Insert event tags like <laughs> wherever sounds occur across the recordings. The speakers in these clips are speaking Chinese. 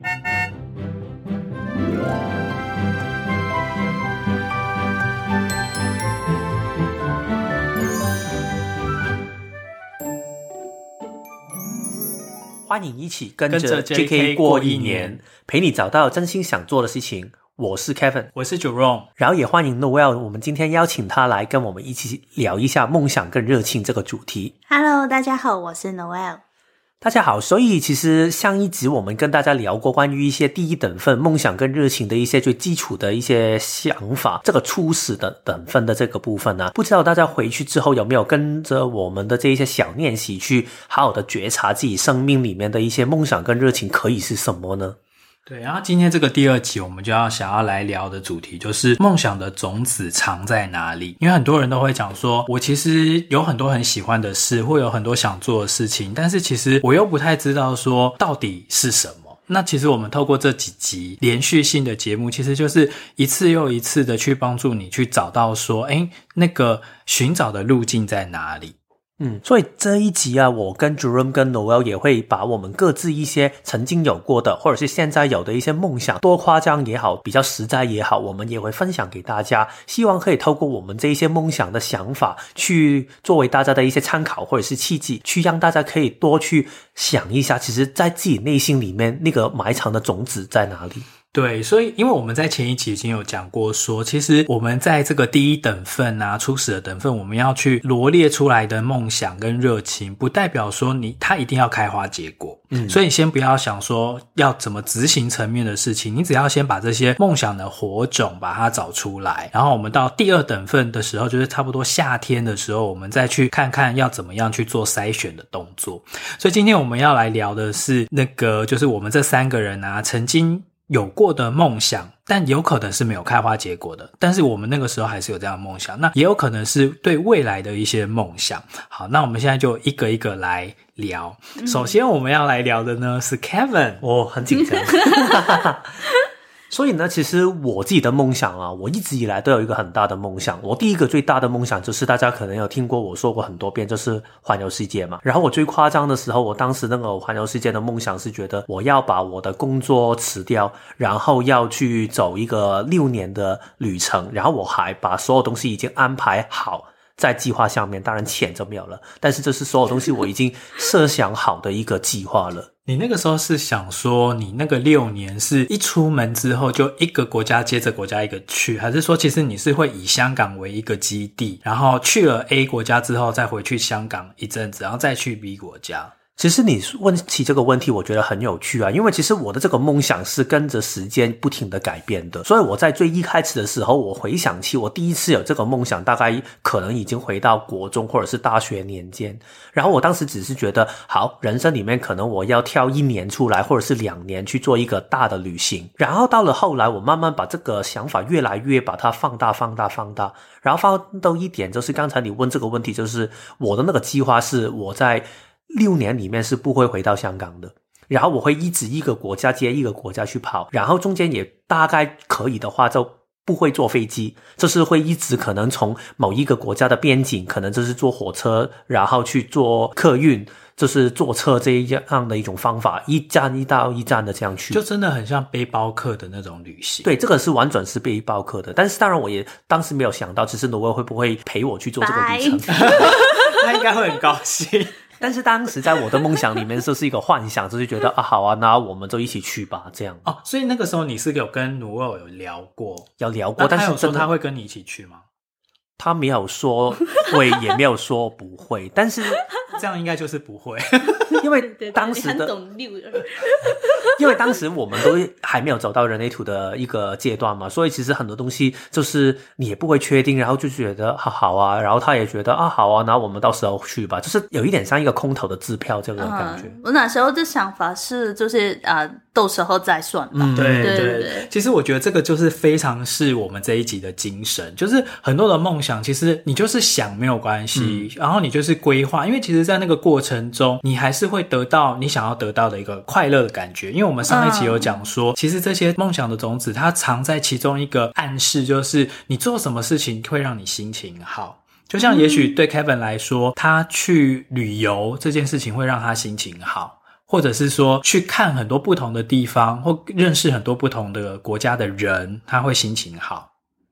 欢迎一起跟着 JK 过一年，陪你找到真心想做的事情。我是 Kevin，我是 Jerome，然后也欢迎 Noel。我们今天邀请他来跟我们一起聊一下梦想跟热情这个主题。Hello，大家好，我是 Noel。大家好，所以其实上一集我们跟大家聊过关于一些第一等份梦想跟热情的一些最基础的一些想法，这个初始的等份的这个部分呢、啊，不知道大家回去之后有没有跟着我们的这一些小练习去好好的觉察自己生命里面的一些梦想跟热情可以是什么呢？对，然后今天这个第二集，我们就要想要来聊的主题就是梦想的种子藏在哪里？因为很多人都会讲说，我其实有很多很喜欢的事，会有很多想做的事情，但是其实我又不太知道说到底是什么。那其实我们透过这几集连续性的节目，其实就是一次又一次的去帮助你去找到说，诶，那个寻找的路径在哪里？嗯，所以这一集啊，我跟 Jerome 跟 Noel 也会把我们各自一些曾经有过的，或者是现在有的一些梦想，多夸张也好，比较实在也好，我们也会分享给大家。希望可以透过我们这一些梦想的想法，去作为大家的一些参考，或者是契机，去让大家可以多去想一下，其实在自己内心里面那个埋藏的种子在哪里。对，所以因为我们在前一期已经有讲过说，说其实我们在这个第一等份啊，初始的等份，我们要去罗列出来的梦想跟热情，不代表说你它一定要开花结果。嗯，所以你先不要想说要怎么执行层面的事情，你只要先把这些梦想的火种把它找出来，然后我们到第二等份的时候，就是差不多夏天的时候，我们再去看看要怎么样去做筛选的动作。所以今天我们要来聊的是那个，就是我们这三个人啊，曾经。有过的梦想，但有可能是没有开花结果的。但是我们那个时候还是有这样的梦想，那也有可能是对未来的一些梦想。好，那我们现在就一个一个来聊。首先我们要来聊的呢是 Kevin，我很紧张。<laughs> 所以呢，其实我自己的梦想啊，我一直以来都有一个很大的梦想。我第一个最大的梦想就是大家可能有听过我说过很多遍，就是环游世界嘛。然后我最夸张的时候，我当时那个环游世界的梦想是觉得我要把我的工作辞掉，然后要去走一个六年的旅程。然后我还把所有东西已经安排好在计划下面，当然钱就没有了，但是这是所有东西我已经设想好的一个计划了。你那个时候是想说，你那个六年是一出门之后就一个国家接着国家一个去，还是说其实你是会以香港为一个基地，然后去了 A 国家之后再回去香港一阵子，然后再去 B 国家？其实你问起这个问题，我觉得很有趣啊，因为其实我的这个梦想是跟着时间不停的改变的，所以我在最一开始的时候，我回想起我第一次有这个梦想，大概可能已经回到国中或者是大学年间，然后我当时只是觉得，好，人生里面可能我要挑一年出来，或者是两年去做一个大的旅行，然后到了后来，我慢慢把这个想法越来越把它放大、放大、放大，然后放到一点，就是刚才你问这个问题，就是我的那个计划是我在。六年里面是不会回到香港的，然后我会一直一个国家接一个国家去跑，然后中间也大概可以的话就不会坐飞机，就是会一直可能从某一个国家的边境，可能就是坐火车，然后去坐客运，就是坐车这样的一种方法，一站一到一站的这样去，就真的很像背包客的那种旅行。对，这个是完全是背包客的，但是当然我也当时没有想到，其实挪威会不会陪我去做这个旅程，<laughs> 他应该会很高兴。但是当时在我的梦想里面，这是一个幻想，就是觉得啊，好啊，那我们就一起去吧，这样。哦，所以那个时候你是有跟努尔有聊过，有聊过，但是说他会跟你一起去吗？他没有说会，也没有说不会，但是 <laughs> 这样应该就是不会，因为当时的，<laughs> 因为当时我们都还没有走到人类图的一个阶段嘛，所以其实很多东西就是你也不会确定，然后就觉得好好啊，然后他也觉得啊好啊，那我们到时候去吧，就是有一点像一个空头的支票这种感觉。嗯、我那时候的想法是，就是啊。呃到时候再算吧。嗯，对对对。其实我觉得这个就是非常是我们这一集的精神，就是很多的梦想，其实你就是想没有关系，嗯，然后你就是规划，因为其实，在那个过程中，你还是会得到你想要得到的一个快乐的感觉。因为我们上一期有讲说，嗯，其实这些梦想的种子，它藏在其中一个暗示，就是你做什么事情会让你心情好。就像也许对 Kevin 来说，他去旅游这件事情会让他心情好。或者是说去看很多不同的地方，或认识很多不同的国家的人，他会心情好。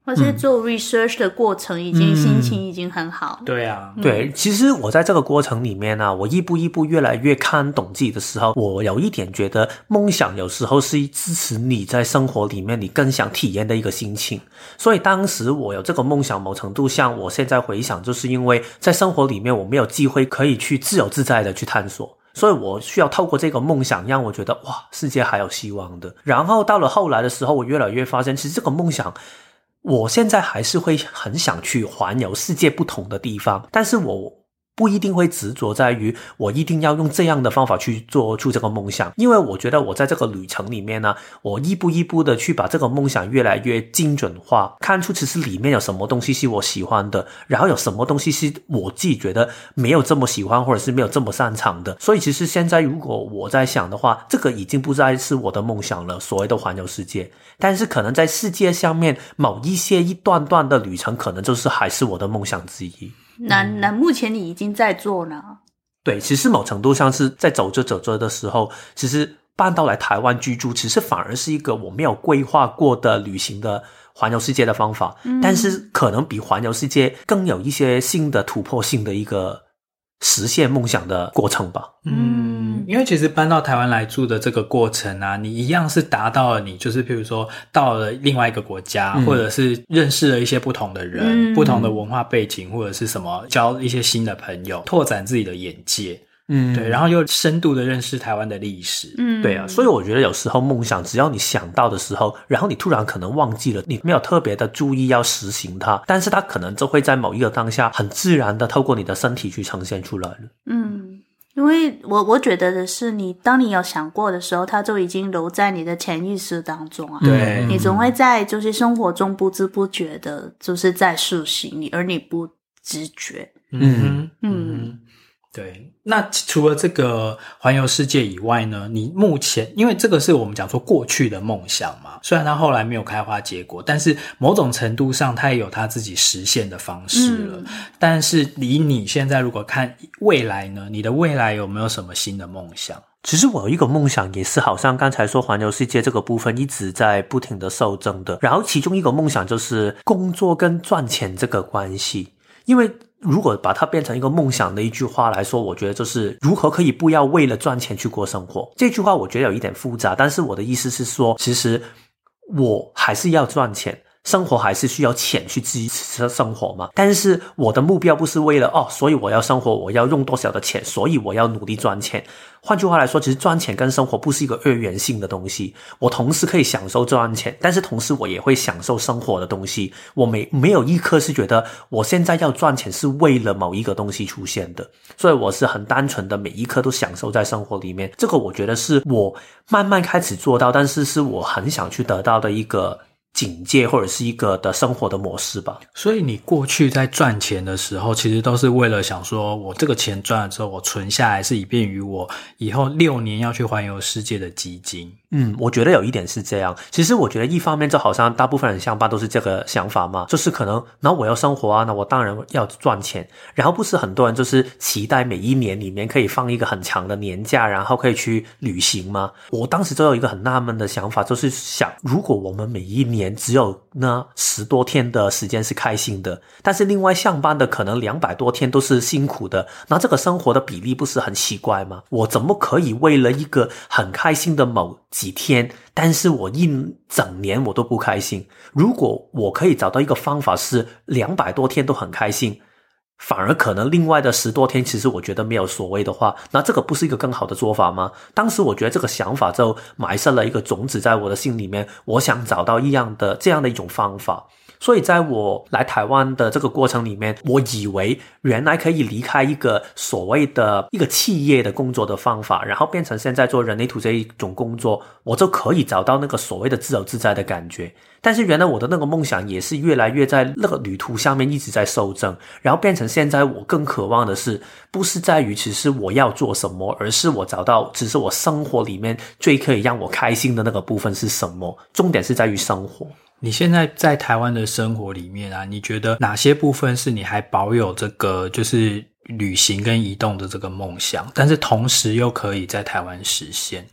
或是做 research 的过程，已经、嗯、心情已经很好。对啊，嗯、对，其实我在这个过程里面呢、啊，我一步一步越来越看懂自己的时候，我有一点觉得，梦想有时候是支持你在生活里面你更想体验的一个心情。所以当时我有这个梦想，某程度上，我现在回想，就是因为在生活里面我没有机会可以去自由自在的去探索，所以我需要透过这个梦想，让我觉得哇，世界还有希望的。然后到了后来的时候，我越来越发现，其实这个梦想。我现在还是会很想去环游世界不同的地方，但是我不一定会执着在于我一定要用这样的方法去做出这个梦想，因为我觉得我在这个旅程里面呢，我一步一步的去把这个梦想越来越精准化，看出其实里面有什么东西是我喜欢的，然后有什么东西是我自己觉得没有这么喜欢或者是没有这么擅长的。所以其实现在如果我在想的话，这个已经不再是我的梦想了，所谓的环游世界，但是可能在世界上面某一些一段段的旅程，可能就是还是我的梦想之一。那那目前你已经在做呢？对，其实某程度上是在走着走着的时候，其实搬到来台湾居住，其实反而是一个我没有规划过的旅行的环游世界的方法。嗯，但是可能比环游世界更有一些新的突破性的一个。实现梦想的过程吧。嗯，因为其实搬到台湾来住的这个过程啊，你一样是达到了你就是譬如说到了另外一个国家，嗯、或者是认识了一些不同的人、嗯、不同的文化背景，或者是什么交一些新的朋友，拓展自己的眼界。嗯，对，然后又深度的认识台湾的历史，嗯，对啊，所以我觉得有时候梦想，只要你想到的时候，然后你突然可能忘记了，你没有特别的注意要实行它，但是它可能就会在某一个当下，很自然的透过你的身体去呈现出来了。嗯，因为我我觉得的是，你当你有想过的时候，它就已经留在你的潜意识当中啊。对，你总会在就是生活中不知不觉的，就是在塑形你，而你不知觉。嗯嗯。嗯对，那除了这个环游世界以外呢？你目前因为这个是我们讲说过去的梦想嘛，虽然它后来没有开花结果，但是某种程度上它也有它自己实现的方式了。嗯、但是离你现在如果看未来呢？你的未来有没有什么新的梦想？其实我有一个梦想，也是好像刚才说环游世界这个部分一直在不停的受证的。然后其中一个梦想就是工作跟赚钱这个关系，因为。如果把它变成一个梦想的一句话来说，我觉得就是如何可以不要为了赚钱去过生活。这句话我觉得有一点复杂，但是我的意思是说，其实我还是要赚钱。生活还是需要钱去支持生活嘛？但是我的目标不是为了哦，所以我要生活，我要用多少的钱，所以我要努力赚钱。换句话来说，其实赚钱跟生活不是一个二元性的东西。我同时可以享受赚钱，但是同时我也会享受生活的东西。我没没有一刻是觉得我现在要赚钱是为了某一个东西出现的，所以我是很单纯的，每一刻都享受在生活里面。这个我觉得是我慢慢开始做到，但是是我很想去得到的一个。警戒或者是一个的生活的模式吧。所以你过去在赚钱的时候，其实都是为了想说，我这个钱赚了之后，我存下来是以便于我以后六年要去环游世界的基金。嗯，我觉得有一点是这样。其实我觉得一方面就好像大部分人上班都是这个想法嘛，就是可能，那我要生活啊，那我当然要赚钱。然后不是很多人就是期待每一年里面可以放一个很长的年假，然后可以去旅行吗？我当时就有一个很纳闷的想法，就是想，如果我们每一年只有那十多天的时间是开心的，但是另外上班的可能两百多天都是辛苦的，那这个生活的比例不是很奇怪吗？我怎么可以为了一个很开心的某几天，但是我一整年我都不开心。如果我可以找到一个方法是两百多天都很开心，反而可能另外的十多天其实我觉得没有所谓的话，那这个不是一个更好的做法吗？当时我觉得这个想法就埋下了一个种子在我的心里面，我想找到一样的这样的一种方法。所以，在我来台湾的这个过程里面，我以为原来可以离开一个所谓的一个企业的工作的方法，然后变成现在做人类图这一种工作，我就可以找到那个所谓的自由自在的感觉。但是，原来我的那个梦想也是越来越在那个旅途上面一直在受证，然后变成现在我更渴望的是，不是在于其实我要做什么，而是我找到只是我生活里面最可以让我开心的那个部分是什么。重点是在于生活。你现在在台湾的生活里面啊，你觉得哪些部分是你还保有这个就是旅行跟移动的这个梦想，但是同时又可以在台湾实现。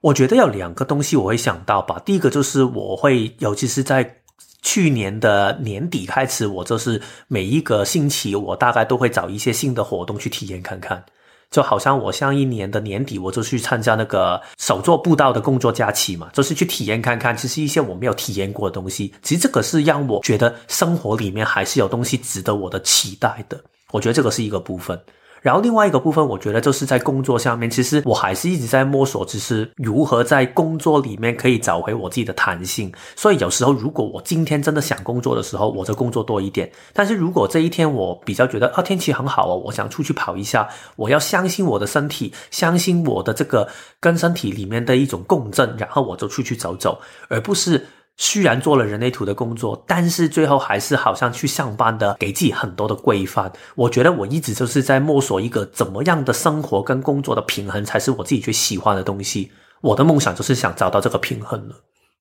我觉得有两个东西我会想到吧。第一个就是我会，尤其是在去年的年底开始，我就是每一个星期，我大概都会找一些新的活动去体验看看。就好像我上一年的年底，我就去参加那个手作步道的工作假期嘛，就是去体验看看，其实一些我没有体验过的东西。其实这个是让我觉得生活里面还是有东西值得我的期待的。我觉得这个是一个部分。然后另外一个部分，我觉得就是在工作上面，其实我还是一直在摸索，就是如何在工作里面可以找回我自己的弹性。所以有时候，如果我今天真的想工作的时候，我就工作多一点；但是如果这一天我比较觉得啊天气很好哦，我想出去跑一下，我要相信我的身体，相信我的这个跟身体里面的一种共振，然后我就出去走走，而不是。虽然做了人类图的工作，但是最后还是好像去上班的，给自己很多的规范。我觉得我一直就是在摸索一个怎么样的生活跟工作的平衡，才是我自己最喜欢的东西。我的梦想就是想找到这个平衡了。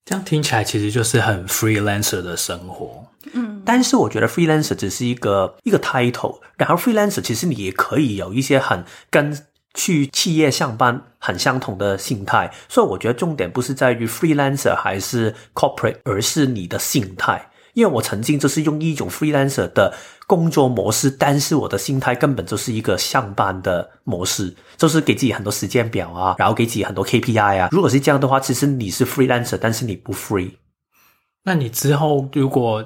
这样听起来其实就是很 freelancer 的生活。嗯，但是我觉得 freelancer 只是一个一个 title，然后 freelancer 其实你也可以有一些很跟。去企业上班很相同的心态，所以我觉得重点不是在于 freelancer 还是 corporate，而是你的心态。因为我曾经就是用一种 freelancer 的工作模式，但是我的心态根本就是一个上班的模式，就是给自己很多时间表啊，然后给自己很多 KPI 啊。如果是这样的话，其实你是 freelancer，但是你不 free。那你之后如果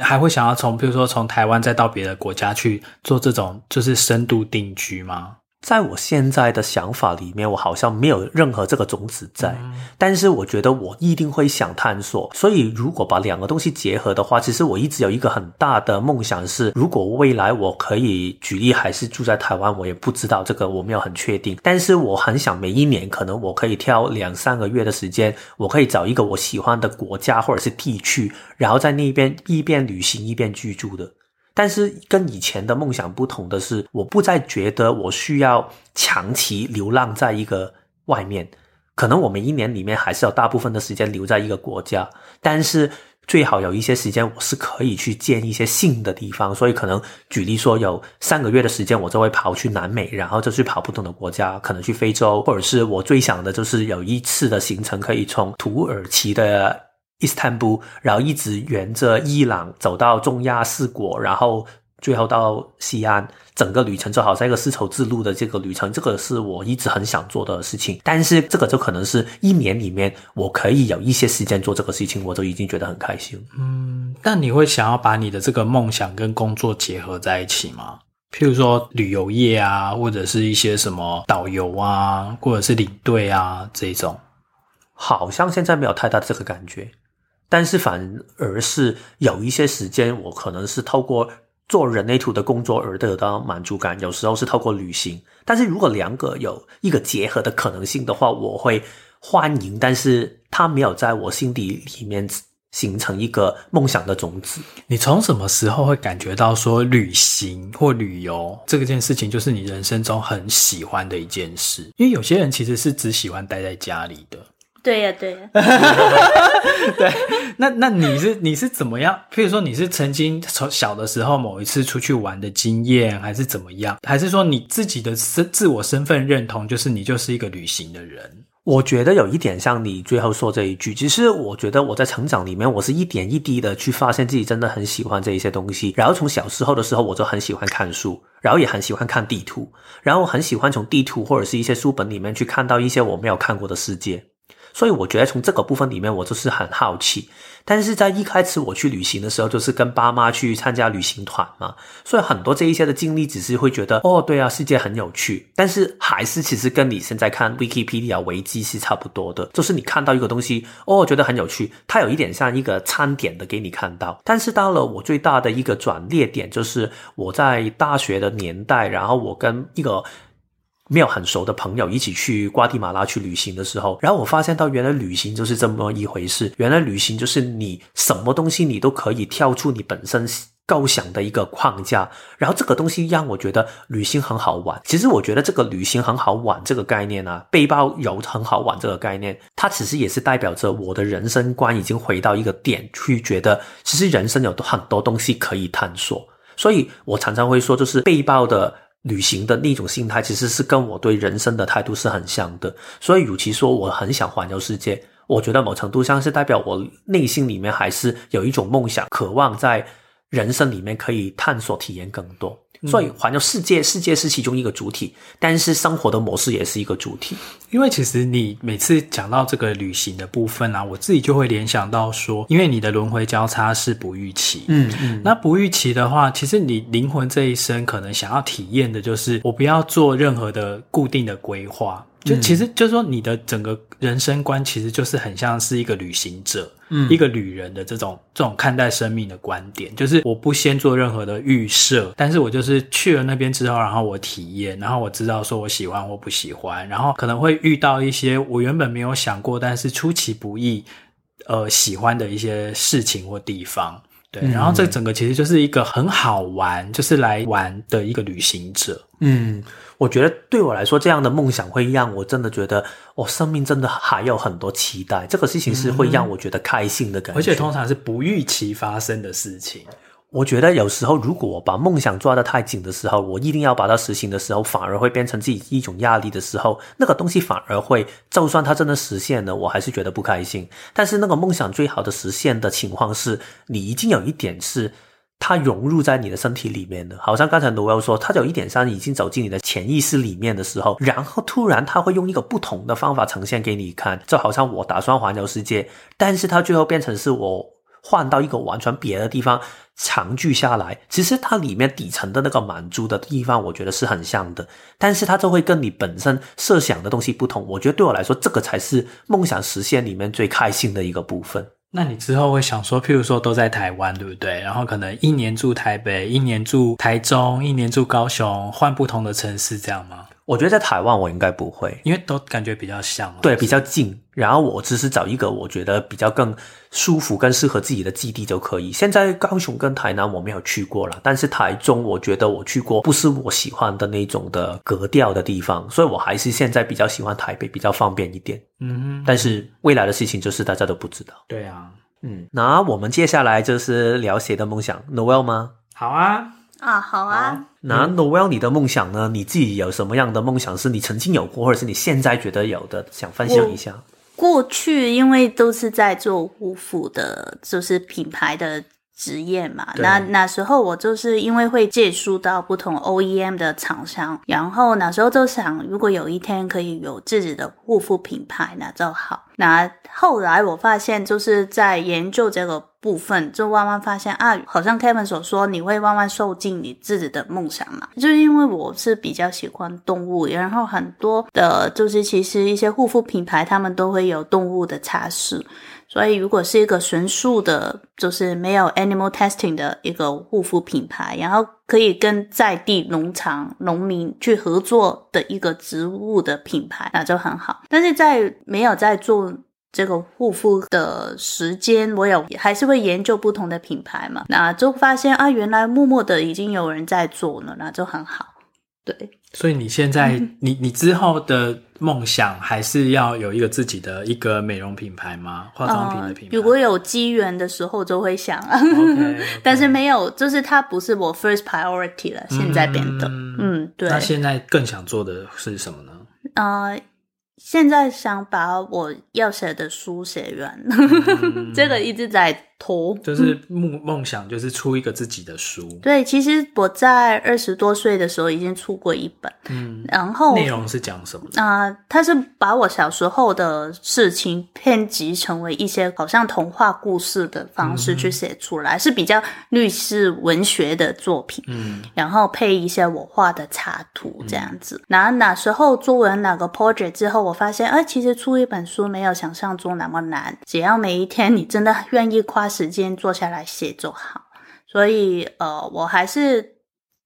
还会想要从，比如说从台湾再到别的国家去做这种，就是深度定居吗？在我现在的想法里面，我好像没有任何这个种子在，但是我觉得我一定会想探索。所以，如果把两个东西结合的话，其实我一直有一个很大的梦想是，如果未来我可以举例还是住在台湾，我也不知道这个我没有很确定。但是我很想每一年可能我可以挑两三个月的时间，我可以找一个我喜欢的国家或者是地区，然后在那边一边旅行一边居住的。但是跟以前的梦想不同的是，我不再觉得我需要长期流浪在一个外面。可能我们一年里面还是有大部分的时间留在一个国家，但是最好有一些时间我是可以去见一些新的地方。所以可能举例说，有三个月的时间，我就会跑去南美，然后就去跑不同的国家，可能去非洲，或者是我最想的就是有一次的行程可以从土耳其的。伊斯坦布，然后一直沿着伊朗走到中亚四国，然后最后到西安，整个旅程就好像一个丝绸之路的这个旅程，这个是我一直很想做的事情。但是这个就可能是一年里面我可以有一些时间做这个事情，我都已经觉得很开心。嗯，但你会想要把你的这个梦想跟工作结合在一起吗？譬如说旅游业啊，或者是一些什么导游啊，或者是领队啊这种，好像现在没有太大的这个感觉。但是反而是有一些时间，我可能是透过做人类图的工作而得到满足感，有时候是透过旅行。但是如果两个有一个结合的可能性的话，我会欢迎。但是它没有在我心底里面形成一个梦想的种子。你从什么时候会感觉到说旅行或旅游这个件事情就是你人生中很喜欢的一件事？因为有些人其实是只喜欢待在家里的。对呀、啊，对呀，<laughs> 对。那那你是你是怎么样？譬如说你是曾经从小的时候某一次出去玩的经验，还是怎么样？还是说你自己的身自我身份认同就是你就是一个旅行的人？我觉得有一点像你最后说这一句。其实我觉得我在成长里面，我是一点一滴的去发现自己真的很喜欢这一些东西。然后从小时候的时候，我就很喜欢看书，然后也很喜欢看地图，然后很喜欢从地图或者是一些书本里面去看到一些我没有看过的世界。所以我觉得从这个部分里面，我就是很好奇。但是在一开始我去旅行的时候，就是跟爸妈去参加旅行团嘛，所以很多这一些的经历，只是会觉得哦，对啊，世界很有趣。但是还是其实跟你现在看 Wikipedia 维基是差不多的，就是你看到一个东西，哦，觉得很有趣，它有一点像一个餐点的给你看到。但是到了我最大的一个转捩点，就是我在大学的年代，然后我跟一个。没有很熟的朋友一起去瓜地马拉去旅行的时候，然后我发现到原来旅行就是这么一回事。原来旅行就是你什么东西你都可以跳出你本身构想的一个框架，然后这个东西让我觉得旅行很好玩。其实我觉得这个旅行很好玩这个概念啊，背包游很好玩这个概念，它其实也是代表着我的人生观已经回到一个点，去觉得其实人生有很多东西可以探索。所以我常常会说，就是背包的。旅行的那种心态，其实是跟我对人生的态度是很像的。所以，与其说我很想环游世界，我觉得某程度上是代表我内心里面还是有一种梦想，渴望在人生里面可以探索、体验更多。所以环游世界，世界是其中一个主体，但是生活的模式也是一个主体。因为其实你每次讲到这个旅行的部分啊，我自己就会联想到说，因为你的轮回交叉是不预期，嗯。嗯，那不预期的话，其实你灵魂这一生可能想要体验的就是，我不要做任何的固定的规划。就其实就是说，你的整个人生观其实就是很像是一个旅行者，嗯，一个旅人的这种这种看待生命的观点，就是我不先做任何的预设，但是我就是去了那边之后，然后我体验，然后我知道说我喜欢或不喜欢，然后可能会遇到一些我原本没有想过，但是出其不意，呃，喜欢的一些事情或地方，对，然后这整个其实就是一个很好玩，就是来玩的一个旅行者，嗯。我觉得对我来说，这样的梦想会让我真的觉得，我生命真的还有很多期待。这个事情是会让我觉得开心的感觉，而且通常是不预期发生的事情。我觉得有时候，如果我把梦想抓得太紧的时候，我一定要把它实行的时候，反而会变成自己一种压力的时候，那个东西反而会，就算它真的实现了，我还是觉得不开心。但是那个梦想最好的实现的情况是，你已经有一点是。它融入在你的身体里面的，好像刚才罗威说，它有一点上已经走进你的潜意识里面的时候，然后突然它会用一个不同的方法呈现给你看，就好像我打算环游世界，但是它最后变成是我换到一个完全别的地方长居下来。其实它里面底层的那个满足的地方，我觉得是很像的，但是它就会跟你本身设想的东西不同。我觉得对我来说，这个才是梦想实现里面最开心的一个部分。那你之后会想说，譬如说都在台湾，对不对？然后可能一年住台北，一年住台中，一年住高雄，换不同的城市，这样吗？我觉得在台湾我应该不会，因为都感觉比较像，对，比较近。然后我只是找一个我觉得比较更舒服、更适合自己的基地就可以。现在高雄跟台南我没有去过了，但是台中我觉得我去过，不是我喜欢的那种的格调的地方，所以我还是现在比较喜欢台北，比较方便一点。嗯哼，但是未来的事情就是大家都不知道。对啊，嗯，那我们接下来就是聊谁的梦想，Noel 吗？好啊。啊，好啊。那 Noel，你的梦想呢？你自己有什么样的梦想是你曾经有过，或者是你现在觉得有的，想分享一下？过去因为都是在做护肤的，就是品牌的职业嘛。那那时候我就是因为会接触到不同 OEM 的厂商，然后那时候就想，如果有一天可以有自己的护肤品牌，那就好。那后来我发现，就是在研究这个部分，就慢慢发现啊，好像 Kevin 所说，你会慢慢受尽你自己的梦想嘛。就是因为我是比较喜欢动物，然后很多的，就是其实一些护肤品牌，他们都会有动物的测试。所以如果是一个纯素的，就是没有 animal testing 的一个护肤品牌，然后可以跟在地农场农民去合作的一个植物的品牌，那就很好。但是在没有在做这个护肤的时间，我有还是会研究不同的品牌嘛，那就发现啊，原来默默的已经有人在做了，那就很好。对，所以你现在，嗯、你你之后的梦想还是要有一个自己的一个美容品牌吗？化妆品的品牌？呃、如果有机缘的时候就会想啊，okay, okay. 但是没有，就是它不是我 first priority 了，现在变得，嗯，嗯，对。那现在更想做的是什么呢？呃。现在想把我要写的书写完，嗯、<laughs> 这个一直在拖。就是梦梦想，就是出一个自己的书。对，其实我在二十多岁的时候已经出过一本，嗯，然后内容是讲什么？啊、呃，它是把我小时候的事情编辑成为一些好像童话故事的方式去写出来，嗯、是比较律师文学的作品。嗯，然后配一些我画的插图这样子。然后哪时候做完哪个 project 之后，我发现，哎，其实出一本书没有想象中那么难，只要每一天你真的愿意花时间坐下来写就好。所以，呃，我还是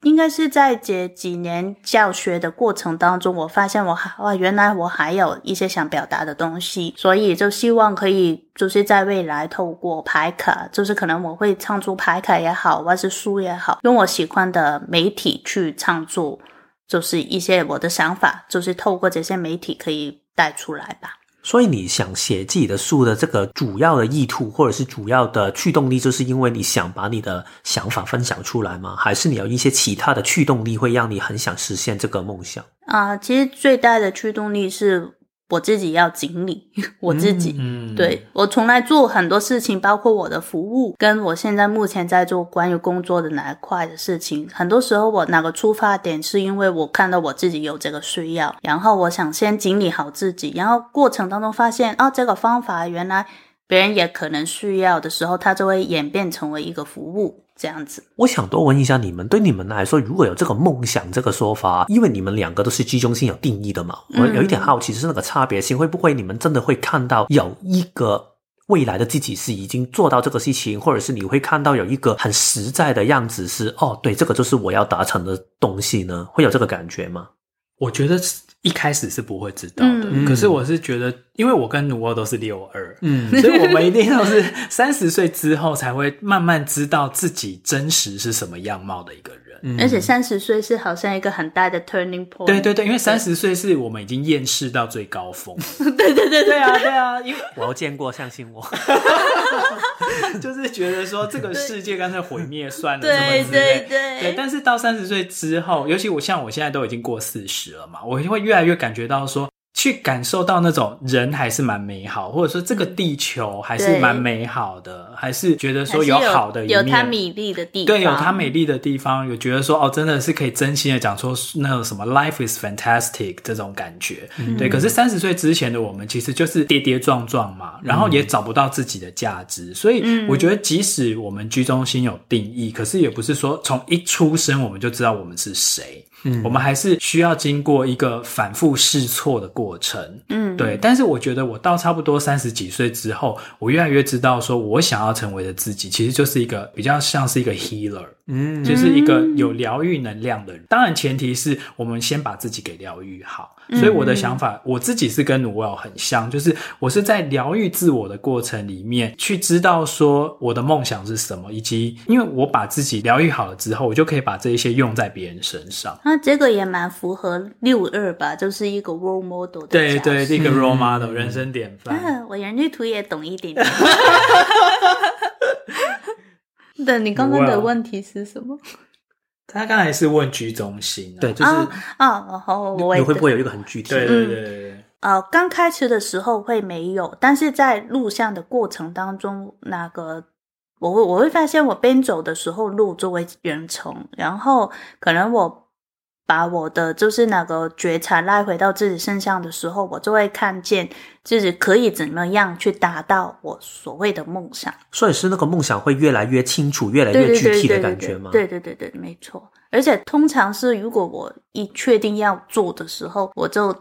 应该是在这几年教学的过程当中，我发现我还哇，原来我还有一些想表达的东西，所以就希望可以就是在未来透过牌卡，就是可能我会创作牌卡也好，或是书也好，用我喜欢的媒体去创作。就是一些我的想法，就是透过这些媒体可以带出来吧。所以你想写自己的书的这个主要的意图，或者是主要的驱动力，就是因为你想把你的想法分享出来吗？还是你有一些其他的驱动力，会让你很想实现这个梦想？啊、其实最大的驱动力是。我自己要经历 <laughs> 我自己，嗯，对，我从来做很多事情，包括我的服务，跟我现在目前在做关于工作的哪一块的事情，很多时候我哪个出发点是因为我看到我自己有这个需要，然后我想先经历好自己，然后过程当中发现，哦，这个方法原来别人也可能需要的时候，它就会演变成为一个服务。这样子，我想多问一下你们，对你们来说，如果有这个梦想这个说法，因为你们两个都是居中心有定义的嘛，我有一点好奇，就是那个差别性，会不会你们真的会看到有一个未来的自己是已经做到这个事情，或者是你会看到有一个很实在的样子是，哦，对，这个就是我要达成的东西呢？会有这个感觉吗？我觉得一开始是不会知道的，嗯、可是我是觉得，因为我跟努欧都是六二，嗯，所以我们一定要是三十岁之后才会慢慢知道自己真实是什么样貌的一个人。嗯、而且三十岁是好像一个很大的 turning point。对对对，因为三十岁是我们已经厌世到最高峰。<laughs> 对对对对啊对啊，因为 <laughs> 我要见过，相信我。<laughs> 就是觉得说这个世界干脆毁灭算了，对对对对，对。但是到三十岁之后，尤其我像我现在都已经过四十了嘛，我会越来越感觉到说。去感受到那种人还是蛮美好，或者说这个地球还是蛮美好的，还是觉得说有好的一面，有它美丽的地方，对，有它美丽的地方，有觉得说哦，真的是可以真心的讲说那种什么 life is fantastic 这种感觉，嗯、对。可是三十岁之前的我们其实就是跌跌撞撞嘛，然后也找不到自己的价值，所以我觉得即使我们居中心有定义，可是也不是说从一出生我们就知道我们是谁。嗯，我们还是需要经过一个反复试错的过程。嗯，对。但是我觉得我到差不多三十几岁之后，我越来越知道，说我想要成为的自己，其实就是一个比较像是一个 healer，嗯，就是一个有疗愈能量的人。当然，前提是我们先把自己给疗愈好。所以我的想法，我自己是跟 Noelle 很像，就是我是在疗愈自我的过程里面，去知道说我的梦想是什么，以及因为我把自己疗愈好了之后，我就可以把这一些用在别人身上。那这个也蛮符合六二吧，就是一个 role model 的。对对，一个 role model，嗯，人生典范。啊，我人类图也懂一点点。<laughs> 对，你刚刚的问题是什么？他刚才是问居中心，啊，对，就是啊，然后，你会不会有一个很具体的？对对对对。呃，刚开始的时候会没有，但是在录像的过程当中，那个我会我会发现，我边走的时候路作为远程，然后可能我。把我的就是那个觉察拉回到自己身上的时候，我就会看见自己可以怎么样去达到我所谓的梦想。所以是那个梦想会越来越清楚、越来越具体的感觉吗？对对对对，没错。而且通常是如果我一确定要做的时候，我就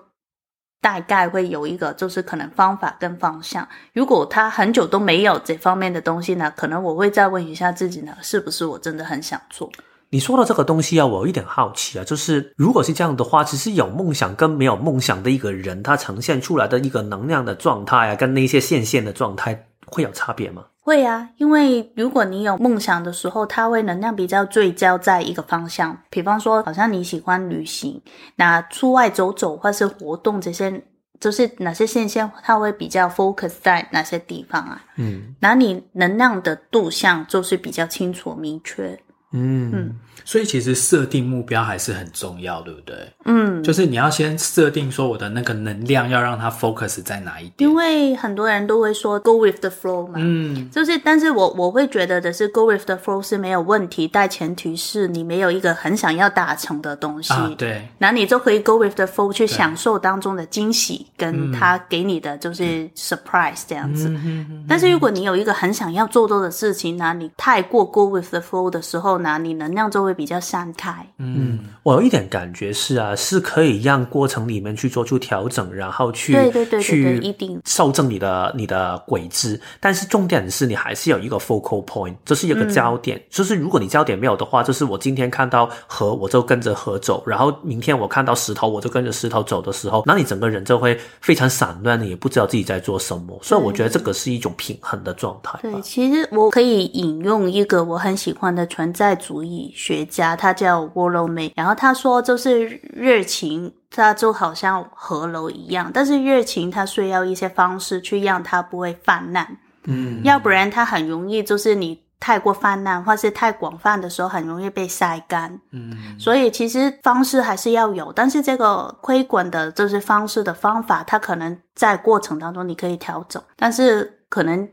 大概会有一个就是可能方法跟方向。如果他很久都没有这方面的东西呢，可能我会再问一下自己呢，是不是我真的很想做？你说的这个东西啊，我有一点好奇啊，就是如果是这样的话，其实有梦想跟没有梦想的一个人，他呈现出来的一个能量的状态啊，跟那些线线的状态会有差别吗？会啊，因为如果你有梦想的时候，它会能量比较聚焦在一个方向，比方说，好像你喜欢旅行，那出外走走或是活动这些，就是哪些现象，它会比较 focus 在哪些地方啊？嗯，那你能量的度向就是比较清楚明确。嗯。嗯，所以其实设定目标还是很重要，对不对？嗯，就是你要先设定说我的那个能量要让它 focus 在哪一点。因为很多人都会说 go with the flow 嘛，嗯，就是，但是我我会觉得的是 go with the flow 是没有问题，但前提是你没有一个很想要达成的东西，啊、对，那你就可以 go with the flow 去享受当中的惊喜，跟他给你的就是 surprise 这样子。嗯、但是如果你有一个很想要做多的事情，那你太过 go with the flow 的时候，那你能量就会比较散开。嗯，我有一点感觉是啊，是可以让过程里面去做出调整，然后去对对对，对，去一定修正你的你的轨迹。但是重点是你还是有一个 focal point，这是一个焦点。嗯、就是如果你焦点没有的话，就是我今天看到河，我就跟着河走；然后明天我看到石头，我就跟着石头走的时候，那你整个人就会非常散乱，你也不知道自己在做什么。所以我觉得这个是一种平衡的状态。对，其实我可以引用一个我很喜欢的存在。代主义学家，他叫 May，然后他说就是热情，它就好像河流一样，但是热情它需要一些方式去让它不会泛滥，嗯，要不然它很容易就是你。太过泛滥或是太广泛的时候，很容易被晒干。嗯，所以其实方式还是要有，但是这个亏滚的就是方式的方法，它可能在过程当中你可以调整，但是可能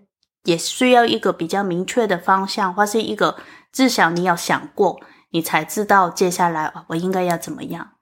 也需要一个比较明确的方向，或是一个至少你要想过，你才知道接下来我应该要怎么样。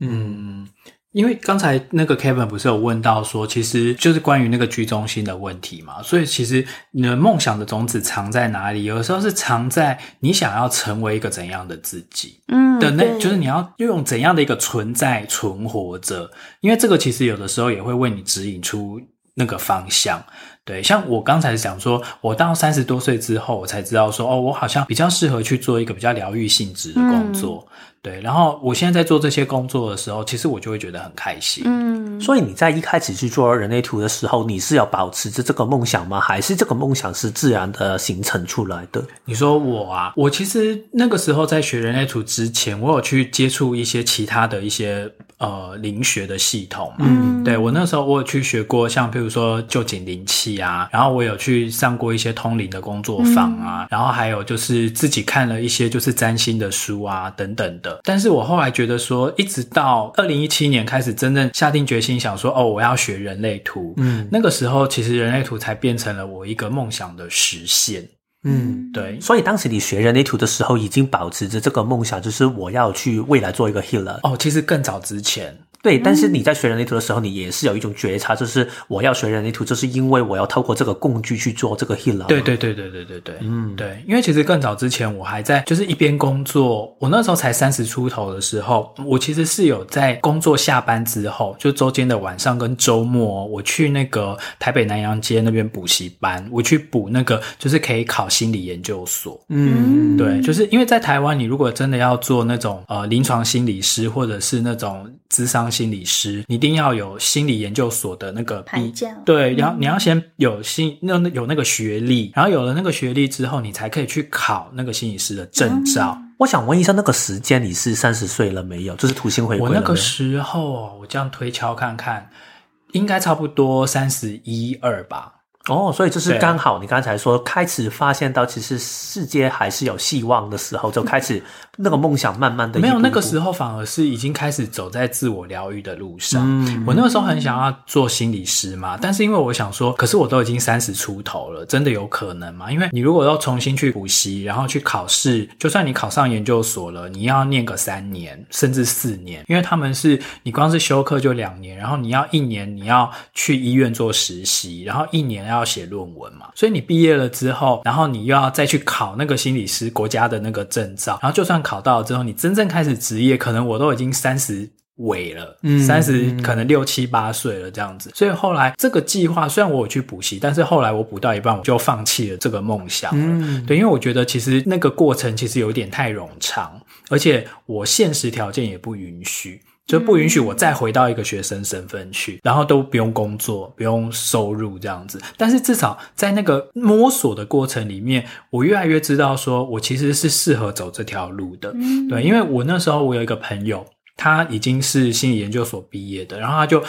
嗯。因为刚才那个 Kevin 不是有问到说，其实就是关于那个居中心的问题嘛，所以其实你的梦想的种子藏在哪里？有的时候是藏在你想要成为一个怎样的自己，嗯，的那，就是你要用怎样的一个存在存活着，因为这个其实有的时候也会为你指引出那个方向。对，像我刚才讲说，我到三十多岁之后，我才知道说，哦，我好像比较适合去做一个比较疗愈性质的工作。对，然后我现在在做这些工作的时候，其实我就会觉得很开心。嗯，所以你在一开始去做人类图的时候，你是要保持着这个梦想吗？还是这个梦想是自然的形成出来的？你说我啊，我其实那个时候在学人类图之前，我有去接触一些其他的一些呃灵学的系统嘛。嗯，对，我那时候我有去学过，像比如说旧井灵气啊，然后我有去上过一些通灵的工作坊啊，嗯，然后还有就是自己看了一些就是占星的书啊等等的。但是我后来觉得说，一直到二零一七年开始真正下定决心想说，哦，我要学人类图，嗯，那个时候其实人类图才变成了我一个梦想的实现，嗯，对。所以当时你学人类图的时候，已经保持着这个梦想，就是我要去未来做一个 healer。哦，其实更早之前。对，但是你在学人类图的时候，你也是有一种觉察，就是我要学人类图，就是因为我要透过这个工具去做这个 healer。对对对对对对对，嗯，对，因为其实更早之前，我还在就是一边工作，我那时候才三十出头的时候，我其实是有在工作下班之后，就周间的晚上跟周末，我去那个台北南洋街那边补习班，我去补那个就是可以考心理研究所。嗯，对，就是因为在台湾，你如果真的要做那种呃临床心理师或者是那种智商。心理师，你一定要有心理研究所的那个牌照，对，然后你要先有心那有那个学历，然后有了那个学历之后，你才可以去考那个心理师的证照。嗯、我想问一下，那个时间你是三十岁了没有？就是土星回归了？我那个时候，我这样推敲看看，应该差不多三十一二吧。哦，所以就是刚好你刚才说开始发现到，其实世界还是有希望的时候，就开始 <laughs> 那个梦想慢慢的没有那个时候，反而是已经开始走在自我疗愈的路上。嗯，我那个时候很想要做心理师嘛，但是因为我想说，可是我都已经三十出头了，真的有可能吗？因为你如果要重新去补习，然后去考试，就算你考上研究所了，你要念个三年甚至四年，因为他们是你光是休课就两年，然后你要一年你要去医院做实习，然后一年要。要写论文嘛，所以你毕业了之后，然后你又要再去考那个心理师国家的那个证照，然后就算考到了之后，你真正开始职业，可能我都已经三十尾了，嗯，三十可能六七八岁了这样子。所以后来这个计划虽然我有去补习，但是后来我补到一半，我就放弃了这个梦想了。嗯，对，因为我觉得其实那个过程其实有点太冗长，而且我现实条件也不允许。就不允许我再回到一个学生身份去，然后都不用工作，不用收入这样子。但是至少在那个摸索的过程里面，我越来越知道说我其实是适合走这条路的。对，因为我那时候我有一个朋友，他已经是心理研究所毕业的，然后他就。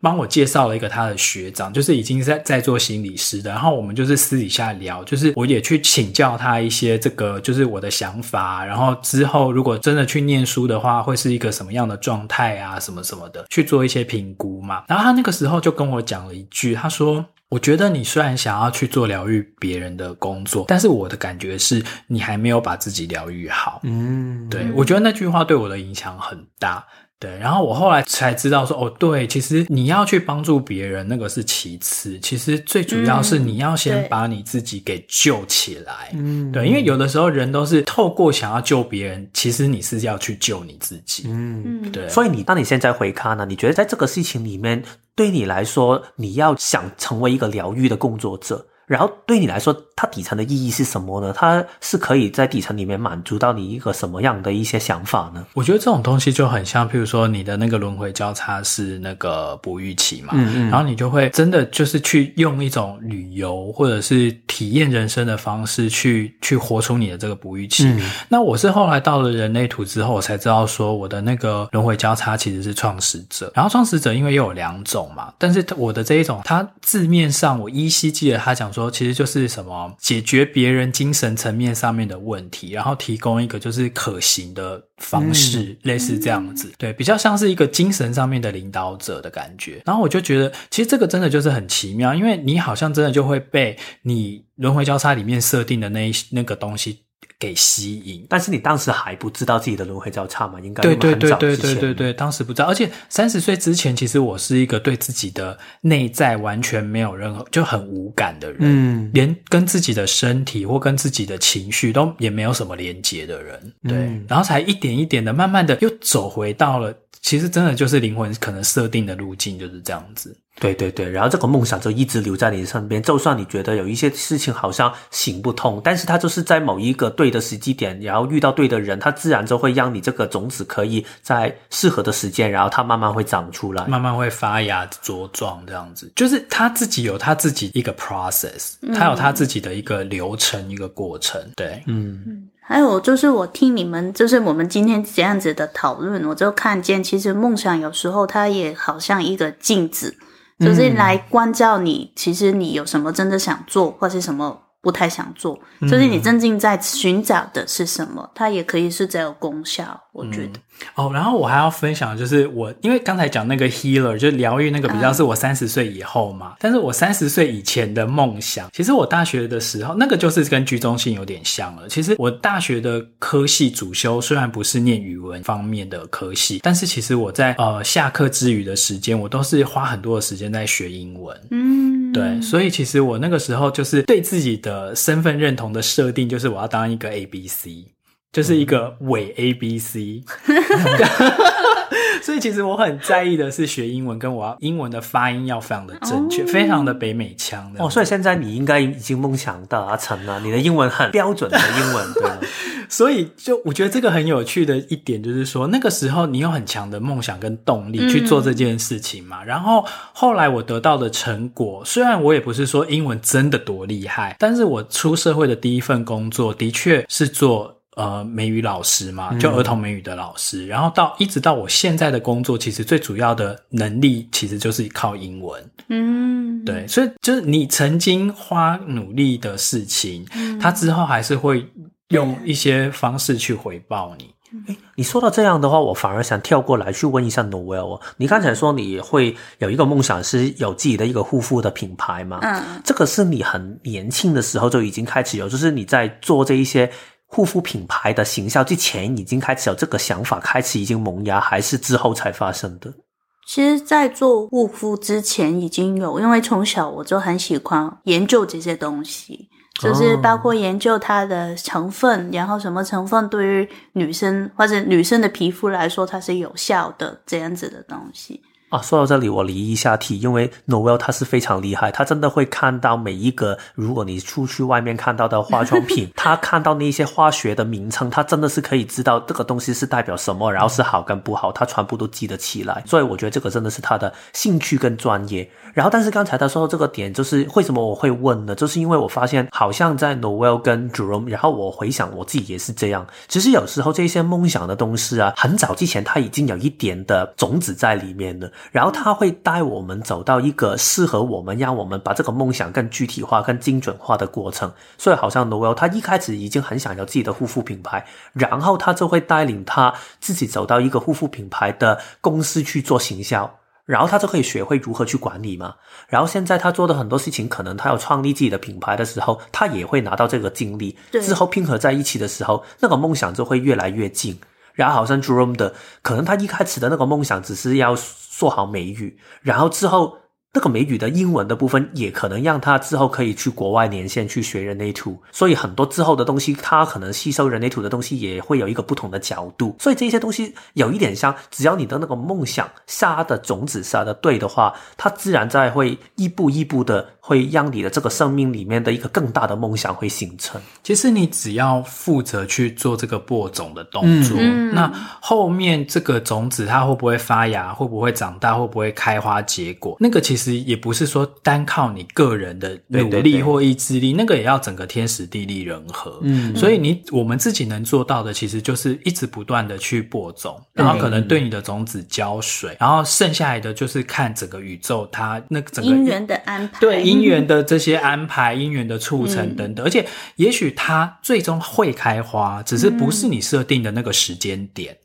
帮我介绍了一个他的学长，就是已经在在做心理师的。然后我们就是私底下聊，就是我也去请教他一些这个，就是我的想法。然后之后如果真的去念书的话，会是一个什么样的状态啊，什么什么的，去做一些评估嘛。然后他那个时候就跟我讲了一句，他说：“我觉得你虽然想要去做疗愈别人的工作，但是我的感觉是你还没有把自己疗愈好。”嗯，对，我觉得那句话对我的影响很大。对，然后我后来才知道说，哦，对，其实你要去帮助别人，那个是其次，其实最主要是你要先把你自己给救起来。嗯，对，因为有的时候人都是透过想要救别人，其实你是要去救你自己。嗯，对。所以你当你现在回看呢，你觉得在这个事情里面，对你来说，你要想成为一个疗愈的工作者。然后对你来说，它底层的意义是什么呢？它是可以在底层里面满足到你一个什么样的一些想法呢？我觉得这种东西就很像，譬如说你的那个轮回交叉是那个哺育期嘛，嗯嗯，然后你就会真的就是去用一种旅游或者是体验人生的方式去去活出你的这个哺育期。嗯、那我是后来到了人类图之后，我才知道说我的那个轮回交叉其实是创始者。然后创始者因为又有两种嘛，但是我的这一种，它字面上我依稀记得他讲说。说其实就是什么解决别人精神层面上面的问题，然后提供一个就是可行的方式，嗯、类似这样子，对，比较像是一个精神上面的领导者的感觉。然后我就觉得，其实这个真的就是很奇妙，因为你好像真的就会被你轮回交叉里面设定的那一那个东西。给吸引，但是你当时还不知道自己的轮回交叉嘛？应该对对对对对对对，当时不知道。而且三十岁之前，其实我是一个对自己的内在完全没有任何就很无感的人，嗯，连跟自己的身体或跟自己的情绪都也没有什么连接的人，对。嗯，然后才一点一点的，慢慢的又走回到了，其实真的就是灵魂可能设定的路径就是这样子。对对对，然后这个梦想就一直留在你身边，就算你觉得有一些事情好像行不通，但是它就是在某一个对的时机点，然后遇到对的人，它自然就会让你这个种子可以在适合的时间，然后它慢慢会长出来，慢慢会发芽茁壮，这样子，就是他自己有他自己一个 process，他有他自己的一个流程，嗯、一个过程，对，嗯。嗯还有就是，我听你们就是我们今天这样子的讨论，我就看见，其实梦想有时候它也好像一个镜子。就是来关照你，其实你有什么真的想做，或是什么不太想做，就是你真正在寻找的是什么，它也可以是这有功效，我觉得。哦，然后我还要分享，就是我因为刚才讲那个 healer，就疗愈那个比较是我三十岁以后嘛，嗯、但是我三十岁以前的梦想，其实我大学的时候那个就是跟居中性有点像了。其实我大学的科系主修虽然不是念语文方面的科系，但是其实我在呃下课之余的时间，我都是花很多的时间在学英文。嗯，对，所以其实我那个时候就是对自己的身份认同的设定，就是我要当一个 A B C。就是一个伪 A B C，<laughs> <laughs> 所以其实我很在意的是学英文，跟我要英文的发音要非常的正确，非常的北美腔的。哦，所以现在你应该已经梦想达成了，你的英文很标准的英文，对。<laughs> 所以就我觉得这个很有趣的一点就是说，那个时候你有很强的梦想跟动力去做这件事情嘛。然后后来我得到的成果，虽然我也不是说英文真的多厉害，但是我出社会的第一份工作的确是做。呃，美语老师嘛，就儿童美语的老师，嗯、然后到一直到我现在的工作，其实最主要的能力其实就是靠英文。嗯，对，所以就是你曾经花努力的事情，嗯、他之后还是会用一些方式去回报你。哎，你说到这样的话，我反而想跳过来去问一下 Noelle。你刚才说你会有一个梦想，是有自己的一个护肤的品牌嘛？嗯，这个是你很年轻的时候就已经开始有，就是你在做这一些。护肤品牌的行销之前已经开始有这个想法，开始已经萌芽，还是之后才发生的？其实，在做护肤之前已经有，因为从小我就很喜欢研究这些东西，就是包括研究它的成分，哦、然后什么成分对于女生或者女生的皮肤来说它是有效的，这样子的东西。啊，说到这里，我离一下题，因为 Noelle 他是非常厉害，他真的会看到每一个，如果你出去外面看到的化妆品，<laughs> 他看到那些化学的名称，他真的是可以知道这个东西是代表什么，然后是好跟不好，他全部都记得起来。所以我觉得这个真的是他的兴趣跟专业。然后，但是刚才他说到这个点，就是为什么我会问呢？就是因为我发现好像在 Noelle 跟 Jerome，然后我回想我自己也是这样。其实有时候这些梦想的东西啊，很早之前他已经有一点的种子在里面了。然后他会带我们走到一个适合我们，让我们把这个梦想更具体化、更精准化的过程。所以好像 Noelle 他一开始已经很想要自己的护肤品牌，然后他就会带领他自己走到一个护肤品牌的公司去做行销，然后他就可以学会如何去管理嘛。然后现在他做的很多事情，可能他要创立自己的品牌的时候，他也会拿到这个经历，之后拼合在一起的时候，那个梦想就会越来越近。然后好像 Jerome 的，可能他一开始的那个梦想只是要做好美语，然后之后那个美语的英文的部分，也可能让他之后可以去国外连线去学人类图，所以很多之后的东西，他可能吸收人类图的东西也会有一个不同的角度。所以这些东西有一点像，只要你的那个梦想撒的种子撒的对的话，它自然在会一步一步的会让你的这个生命里面的一个更大的梦想会形成。其实你只要负责去做这个播种的动作，嗯、那后面这个种子它会不会发芽，会不会长大，会不会开花结果，那个其实。其实也不是说单靠你个人的努力或意志力，对对对，那个也要整个天时地利人和。嗯，所以你我们自己能做到的，其实就是一直不断的去播种，然后可能对你的种子浇水，然后剩下来的就是看整个宇宙它那个整个因缘的安排，对因缘的这些安排、因缘的促成等等，而且也许它最终会开花，只是不是你设定的那个时间点，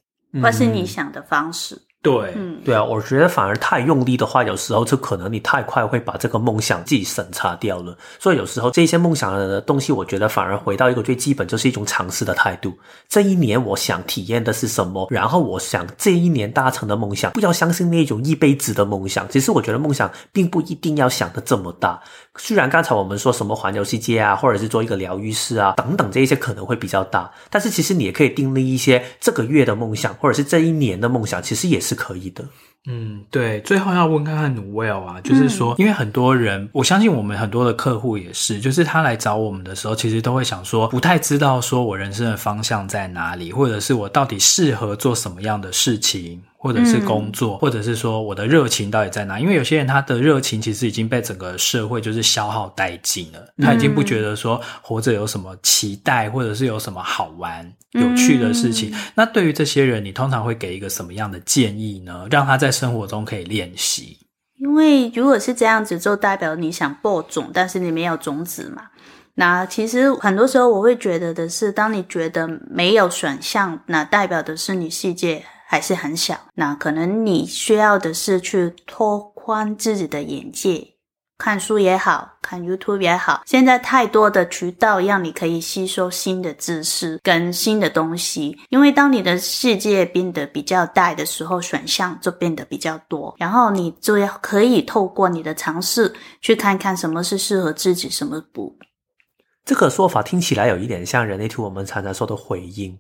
或是你想的方式。对，嗯，对啊，我觉得反而太用力的话，有时候就可能你太快会把这个梦想自己审查掉了。所以有时候这些梦想的东西，我觉得反而回到一个最基本，就是一种尝试的态度。这一年我想体验的是什么？然后我想这一年达成的梦想，不要相信那种一辈子的梦想。其实我觉得梦想并不一定要想的这么大。虽然刚才我们说什么环游世界啊，或者是做一个疗愈师啊等等这一些可能会比较大，但是其实你也可以订立一些这个月的梦想，或者是这一年的梦想，其实也是。可以的，嗯，对。最后要问看看 Noelle 啊，就是说，嗯、因为很多人，我相信我们很多的客户也是，就是他来找我们的时候，其实都会想说，不太知道说我人生的方向在哪里，或者是我到底适合做什么样的事情。或者是工作，嗯、或者是说我的热情到底在哪？因为有些人他的热情其实已经被整个社会就是消耗殆尽了，他已经不觉得说活着有什么期待，或者是有什么好玩、有趣的事情。嗯、那对于这些人，你通常会给一个什么样的建议呢？让他在生活中可以练习。因为如果是这样子，就代表你想播种，但是你没有种子嘛。那其实很多时候我会觉得的是，当你觉得没有选项，那代表的是你世界。还是很小，那可能你需要的是去拓宽自己的眼界，看书也好，看 YouTube 也好。现在太多的渠道让你可以吸收新的知识跟新的东西，因为当你的世界变得比较大的时候，选项就变得比较多，然后你就要可以透过你的尝试去看看什么是适合自己，什么不。这个说法听起来有一点像人类图我们常常说的回应。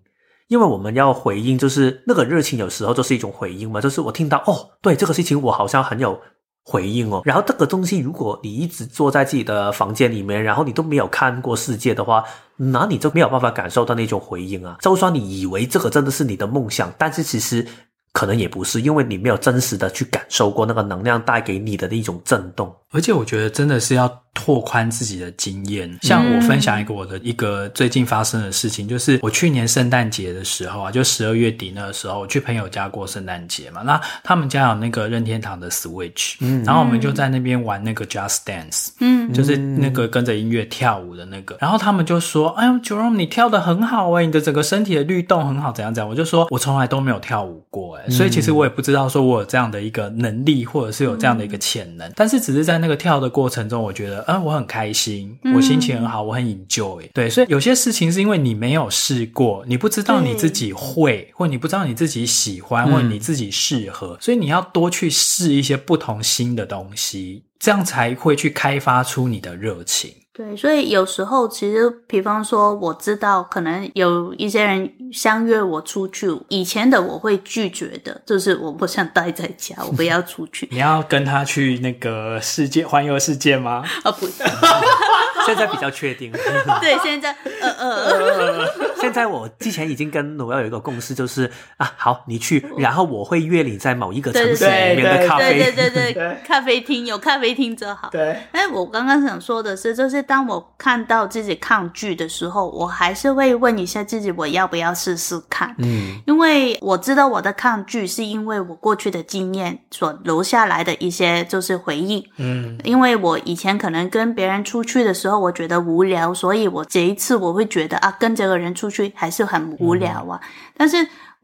因为我们要回应，就是那个热情，有时候就是一种回应嘛。就是我听到哦，对这个事情，我好像很有回应哦。然后这个东西，如果你一直坐在自己的房间里面，然后你都没有看过世界的话，那你就没有办法感受到那种回应啊。就算你以为这个真的是你的梦想，但是其实可能也不是，因为你没有真实的去感受过那个能量带给你的那种震动。而且我觉得真的是要拓宽自己的经验。像我分享一个我的一个最近发生的事情，就是我去年圣诞节的时候啊，就十二月底那个时候，我去朋友家过圣诞节嘛。那他们家有那个任天堂的 Switch，嗯，然后我们就在那边玩那个 Just Dance，嗯，就是那个跟着音乐跳舞的那个。然后他们就说：“哎呦，Jerome，你跳的很好哎，你的整个身体的律动很好，怎样怎样。”我就说：“我从来都没有跳舞过哎，所以其实我也不知道说我有这样的一个能力，或者是有这样的一个潜能。但是只是在那个跳的过程中，我觉得，嗯，我很开心，我心情很好，我很 enjoy。对，所以有些事情是因为你没有试过，你不知道你自己会，或你不知道你自己喜欢，或你自己适合，所以你要多去试一些不同新的东西，这样才会去开发出你的热情。对，所以有时候其实，比方说，我知道可能有一些人相约我出去，以前的我会拒绝的，就是我不想待在家，我不要出去。<laughs> 你要跟他去那个世界环游世界吗？啊，不是。<laughs> 现在比较确定。<laughs> 对，现在呃呃呃，现在我之前已经跟 Noelle 有一个共识，就是啊，好，你去，然后我会约你在某一个城市里面的咖啡，对对对对，咖啡厅有咖啡厅就好。对。哎，我刚刚想说的是，就是当我看到自己抗拒的时候，我还是会问一下自己，我要不要试试看？嗯，因为我知道我的抗拒是因为我过去的经验所留下来的一些就是回忆。嗯，因为我以前可能跟别人出去的时候。我觉得无聊，所以我这一次我会觉得啊，跟这个人出去还是很无聊啊。嗯、但是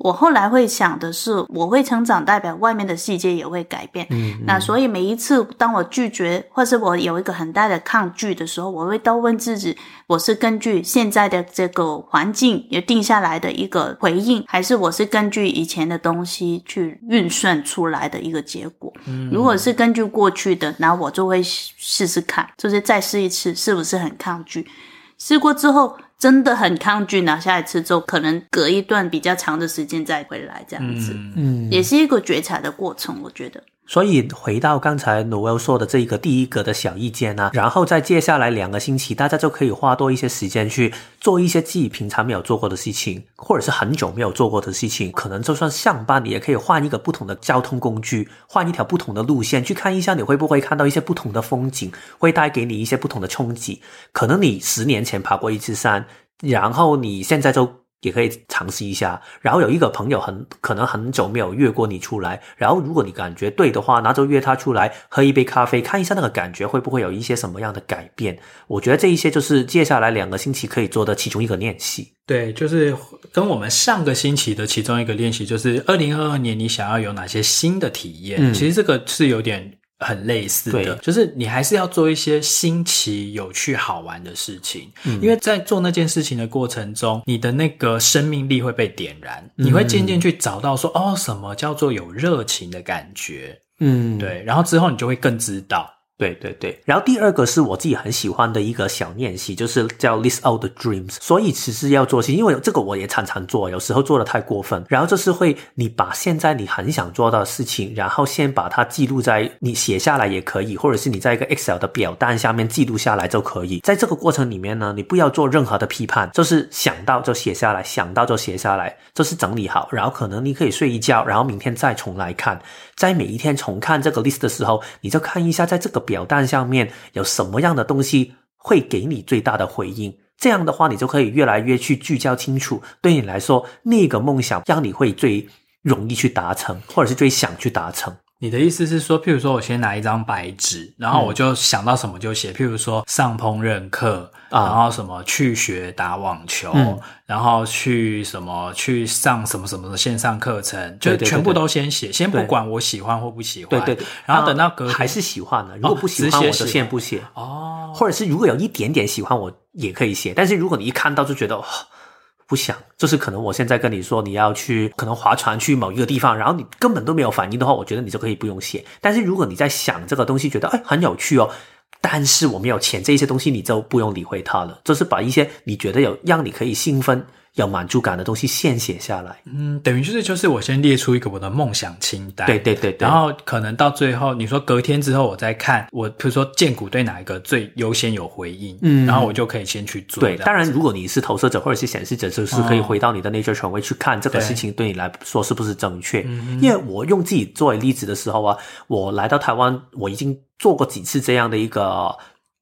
我后来会想的是，我会成长，代表外面的世界也会改变。嗯，嗯，那所以每一次当我拒绝，或是我有一个很大的抗拒的时候，我会都问自己：我是根据现在的这个环境也定下来的一个回应，还是我是根据以前的东西去运算出来的一个结果？嗯，如果是根据过去的，那我就会试试看，就是再试一次，是不是很抗拒？试过之后。真的很抗拒，拿下一次就可能隔一段比较长的时间再回来，这样子，嗯，也是一个觉察的过程，我觉得。所以回到刚才 Noel 说的这一个第一个的小意见呢，然后在接下来两个星期，大家就可以花多一些时间去做一些自己平常没有做过的事情，或者是很久没有做过的事情。可能就算上班，你也可以换一个不同的交通工具，换一条不同的路线，去看一下你会不会看到一些不同的风景，会带给你一些不同的冲击。可能你十年前爬过一次山，然后你现在就。也可以尝试一下，然后有一个朋友很可能很久没有约过你出来，然后如果你感觉对的话，那就约他出来喝一杯咖啡，看一下那个感觉会不会有一些什么样的改变。我觉得这一些就是接下来两个星期可以做的其中一个练习。对，就是跟我们上个星期的其中一个练习，就是二零二二年你想要有哪些新的体验？嗯，其实这个是有点。很类似的，就是你还是要做一些新奇、有趣、好玩的事情，嗯，因为在做那件事情的过程中，你的那个生命力会被点燃，你会渐渐去找到说，哦，什么叫做有热情的感觉，嗯，对，然后之后你就会更知道。对对对，然后第二个是我自己很喜欢的一个小练习，就是叫 list out the dreams。所以其实要做些，因为这个我也常常做，有时候做的太过分。然后就是会，你把现在你很想做到的事情，然后先把它记录在你写下来也可以，或者是你在一个 Excel 的表单下面记录下来就可以。在这个过程里面呢，你不要做任何的批判，就是想到就写下来，想到就写下来，就是整理好。然后可能你可以睡一觉，然后明天再重来看。在每一天重看这个 list 的时候，你就看一下在这个表单上面有什么样的东西会给你最大的回应。这样的话，你就可以越来越去聚焦清楚，对你来说那个梦想让你会最容易去达成，或者是最想去达成。你的意思是说，譬如说我先拿一张白纸，然后我就想到什么就写，嗯、譬如说上烹饪课，然后什么去学打网球，嗯、然后去什么去上什么什么的线上课程，就全部都先写，先不管我喜欢或不喜欢，对对对，然后等到隔还是喜欢的，如果不喜欢，我就先不写哦，或者是如果有一点点喜欢，我也可以写，但是如果你一看到就觉得。哦不想，就是可能我现在跟你说你要去可能划船去某一个地方，然后你根本都没有反应的话，我觉得你就可以不用写。但是如果你在想这个东西，觉得哎很有趣哦，但是我没有钱，这些东西你就不用理会它了。就是把一些你觉得有让你可以兴奋。有满足感的东西先写下来，嗯，等于就是就是我先列出一个我的梦想清单，对对对，对，然后可能到最后你说隔天之后我再看我，比如说建股对哪一个最优先有回应，嗯，然后我就可以先去做。对，当然如果你是投射者或者是显示者，就是可以回到你的 nature 权威去看这个事情对你来说是不是正确。因为我用自己作为例子的时候啊，我来到台湾，我已经做过几次这样的一个。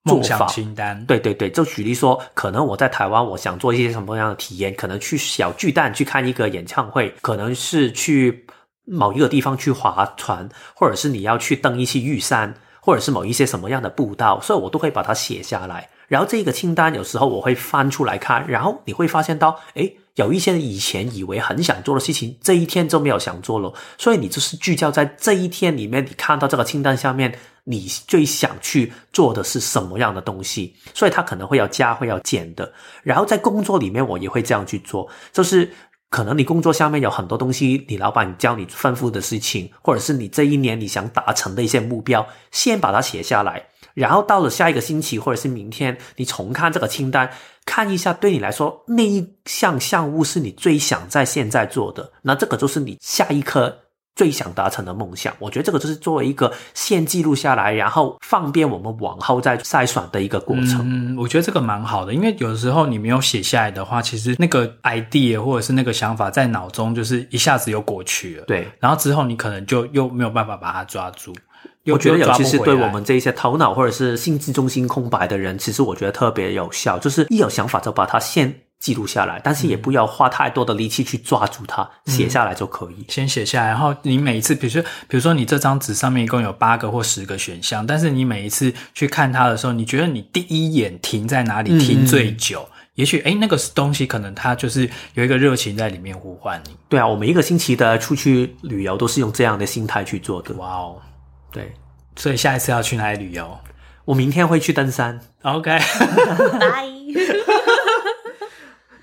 梦想清单，对对对，就举例说，可能我在台湾，我想做一些什么样的体验？可能去小巨蛋去看一个演唱会，可能是去某一个地方去划船，或者是你要去登一些玉山，或者是某一些什么样的步道，所以我都会把它写下来。然后这个清单有时候我会翻出来看，然后你会发现到，诶，有一些以前以为很想做的事情，这一天就没有想做了。所以你就是聚焦在这一天里面，你看到这个清单下面。你最想去做的是什么样的东西？所以他可能会要加，会要减的。然后在工作里面，我也会这样去做，就是可能你工作下面有很多东西，你老板教你吩咐的事情，或者是你这一年你想达成的一些目标，先把它写下来。然后到了下一个星期或者是明天，你重看这个清单，看一下对你来说那一项项目是你最想在现在做的，那这个就是你下一刻。最想达成的梦想，我觉得这个就是作为一个先记录下来，然后方便我们往后再筛选的一个过程。嗯，我觉得这个蛮好的，因为有的时候你没有写下来的话，其实那个 idea 或者是那个想法在脑中就是一下子又过去了。对，然后之后你可能就又没有办法把它抓住。我觉得尤其是对我们这一些头脑或者是心智中心空白的人，其实我觉得特别有效，就是一有想法就把它先。记录下来，但是也不要花太多的力气去抓住它，嗯、写下来就可以。先写下来，然后你每一次，比如说，比如说你这张纸上面一共有八个或十个选项，但是你每一次去看它的时候，你觉得你第一眼停在哪里停最久？嗯也许哎，那个东西可能它就是有一个热情在里面呼唤你。对啊，我们一个星期的出去旅游都是用这样的心态去做的。哇哦，对，所以下一次要去哪里旅游？我明天会去登山。OK，拜。<laughs>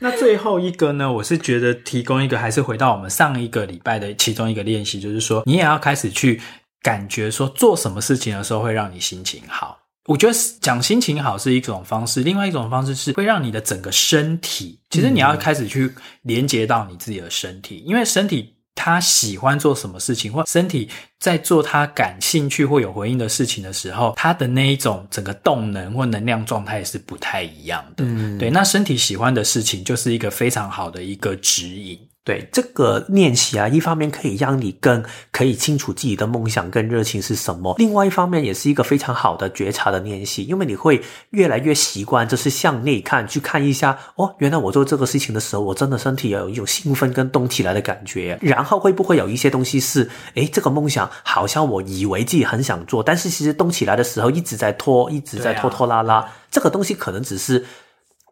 那最后一个呢？我是觉得提供一个，还是回到我们上一个礼拜的其中一个练习，就是说你也要开始去感觉说做什么事情的时候会让你心情好。我觉得讲心情好是一种方式，另外一种方式是会让你的整个身体，其实你要开始去连接到你自己的身体，因为身体。他喜欢做什么事情，或身体在做他感兴趣或有回应的事情的时候，他的那一种整个动能或能量状态是不太一样的。嗯，对，那身体喜欢的事情就是一个非常好的一个指引。对，这个练习啊，一方面可以让你更可以清楚自己的梦想跟热情是什么，另外一方面也是一个非常好的觉察的练习，因为你会越来越习惯，就是向内看，去看一下，哦，原来我做这个事情的时候，我真的身体有一种兴奋跟动起来的感觉。然后会不会有一些东西是，诶，这个梦想好像我以为自己很想做，但是其实动起来的时候一直在拖，一直在拖拖拉拉，这个东西可能只是。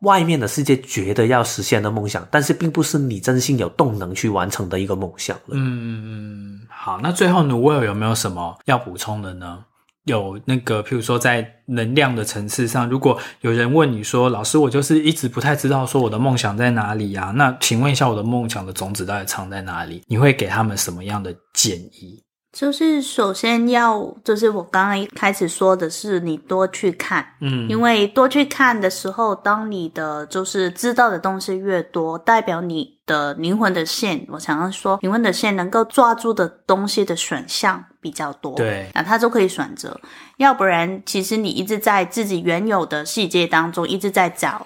外面的世界觉得要实现的梦想，但是并不是你真心有动能去完成的一个梦想了。嗯嗯，好，那最后 Noelle 有没有什么要补充的呢？有那个，譬如说在能量的层次上，如果有人问你说：“老师，我就是一直不太知道说我的梦想在哪里啊？”那请问一下，我的梦想的种子到底藏在哪里？你会给他们什么样的建议？就是首先要，就是我刚刚一开始说的是，你多去看，嗯，因为多去看的时候，当你的就是知道的东西越多，代表你的灵魂的线，我想要说，灵魂的线能够抓住的东西的选项比较多，对，那他就可以选择。要不然，其实你一直在自己原有的世界当中一直在找，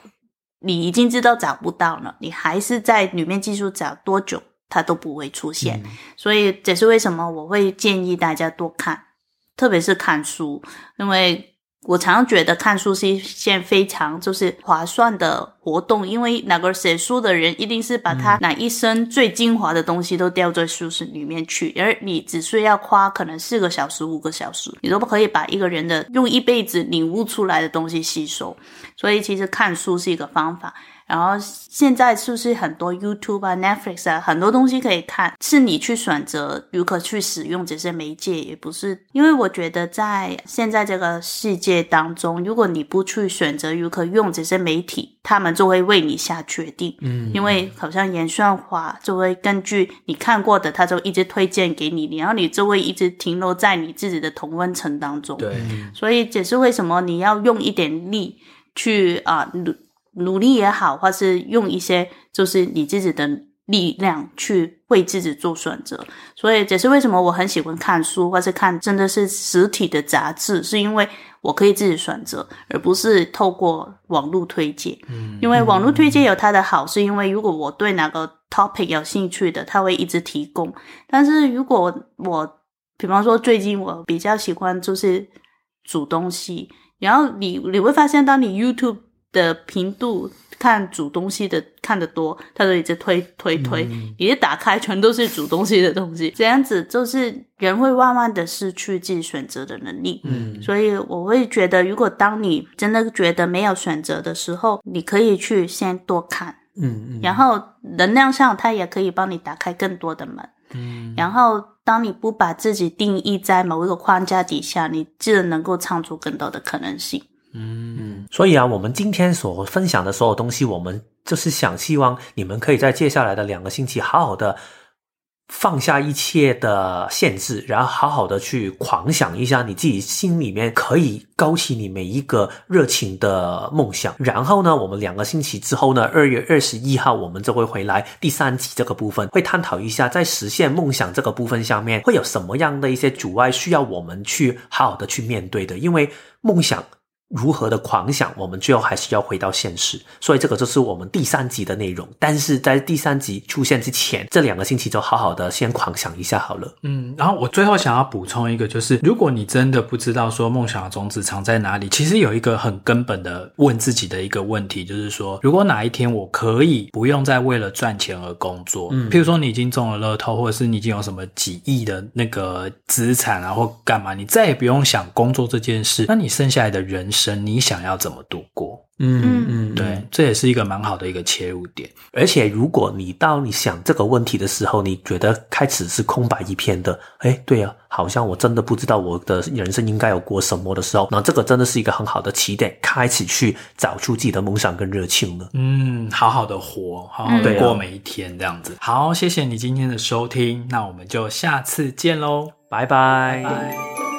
你已经知道找不到了，你还是在里面继续找多久？它都不会出现，嗯，所以这是为什么我会建议大家多看，特别是看书，因为我常常觉得看书是一件非常就是划算的活动，因为那个写书的人一定是把他那一生最精华的东西都掉在书里面去，而你只需要花可能四个小时、五个小时，你都不可以把一个人的用一辈子领悟出来的东西吸收，所以其实看书是一个方法。然后现在是不是很多 YouTube 啊、Netflix 啊，很多东西可以看，是你去选择如何去使用这些媒介，也不是。因为我觉得在现在这个世界当中，如果你不去选择如何用这些媒体，他们就会为你下决定。嗯，因为好像演算法就会根据你看过的，他就一直推荐给你，然后你就会一直停留在你自己的同温层当中。对，所以这是为什么你要用一点力去啊。呃努力也好，或是用一些就是你自己的力量去为自己做选择，所以这是为什么我很喜欢看书，或是看真的是实体的杂志，是因为我可以自己选择，而不是透过网络推荐。嗯，因为网络推荐有它的好，是因为如果我对哪个 topic 有兴趣的，它会一直提供。但是如果我，比方说最近我比较喜欢就是煮东西，然后你你会发现，当你 YouTube 的频度看煮东西的看得多，他就一直推推推，嗯、一打开全都是煮东西的东西，这样子就是人会慢慢的失去自己选择的能力。嗯，所以我会觉得，如果当你真的觉得没有选择的时候，你可以去先多看，嗯嗯，然后能量上它也可以帮你打开更多的门，嗯，然后当你不把自己定义在某一个框架底下，你自然能够创出更多的可能性。嗯，所以啊，我们今天所分享的所有东西，我们就是想希望你们可以在接下来的两个星期，好好的放下一切的限制，然后好好的去狂想一下你自己心里面可以勾起你每一个热情的梦想。然后呢，我们两个星期之后呢，二月二十一号，我们就会回来第三集这个部分，会探讨一下在实现梦想这个部分下面会有什么样的一些阻碍需要我们去好好的去面对的，因为梦想。如何的狂想，我们最后还是要回到现实，所以这个就是我们第三集的内容。但是在第三集出现之前，这两个星期就好好的先狂想一下好了。嗯，然后我最后想要补充一个，就是如果你真的不知道说梦想的种子藏在哪里，其实有一个很根本的问自己的一个问题，就是说，如果哪一天我可以不用再为了赚钱而工作，嗯，譬如说你已经中了乐透，或者是你已经有什么几亿的那个资产啊，或干嘛，你再也不用想工作这件事，那你剩下来的人生。你想要怎么度过？嗯嗯，对，这也是一个蛮好的一个切入点。而且，如果你到你想这个问题的时候，你觉得开始是空白一片的，哎，对啊，好像我真的不知道我的人生应该有过什么的时候，那这个真的是一个很好的起点，开始去找出自己的梦想跟热情了。嗯，好好的活，好好的过每一天，这样子。嗯、好，谢谢你今天的收听，那我们就下次见喽，拜拜。拜拜。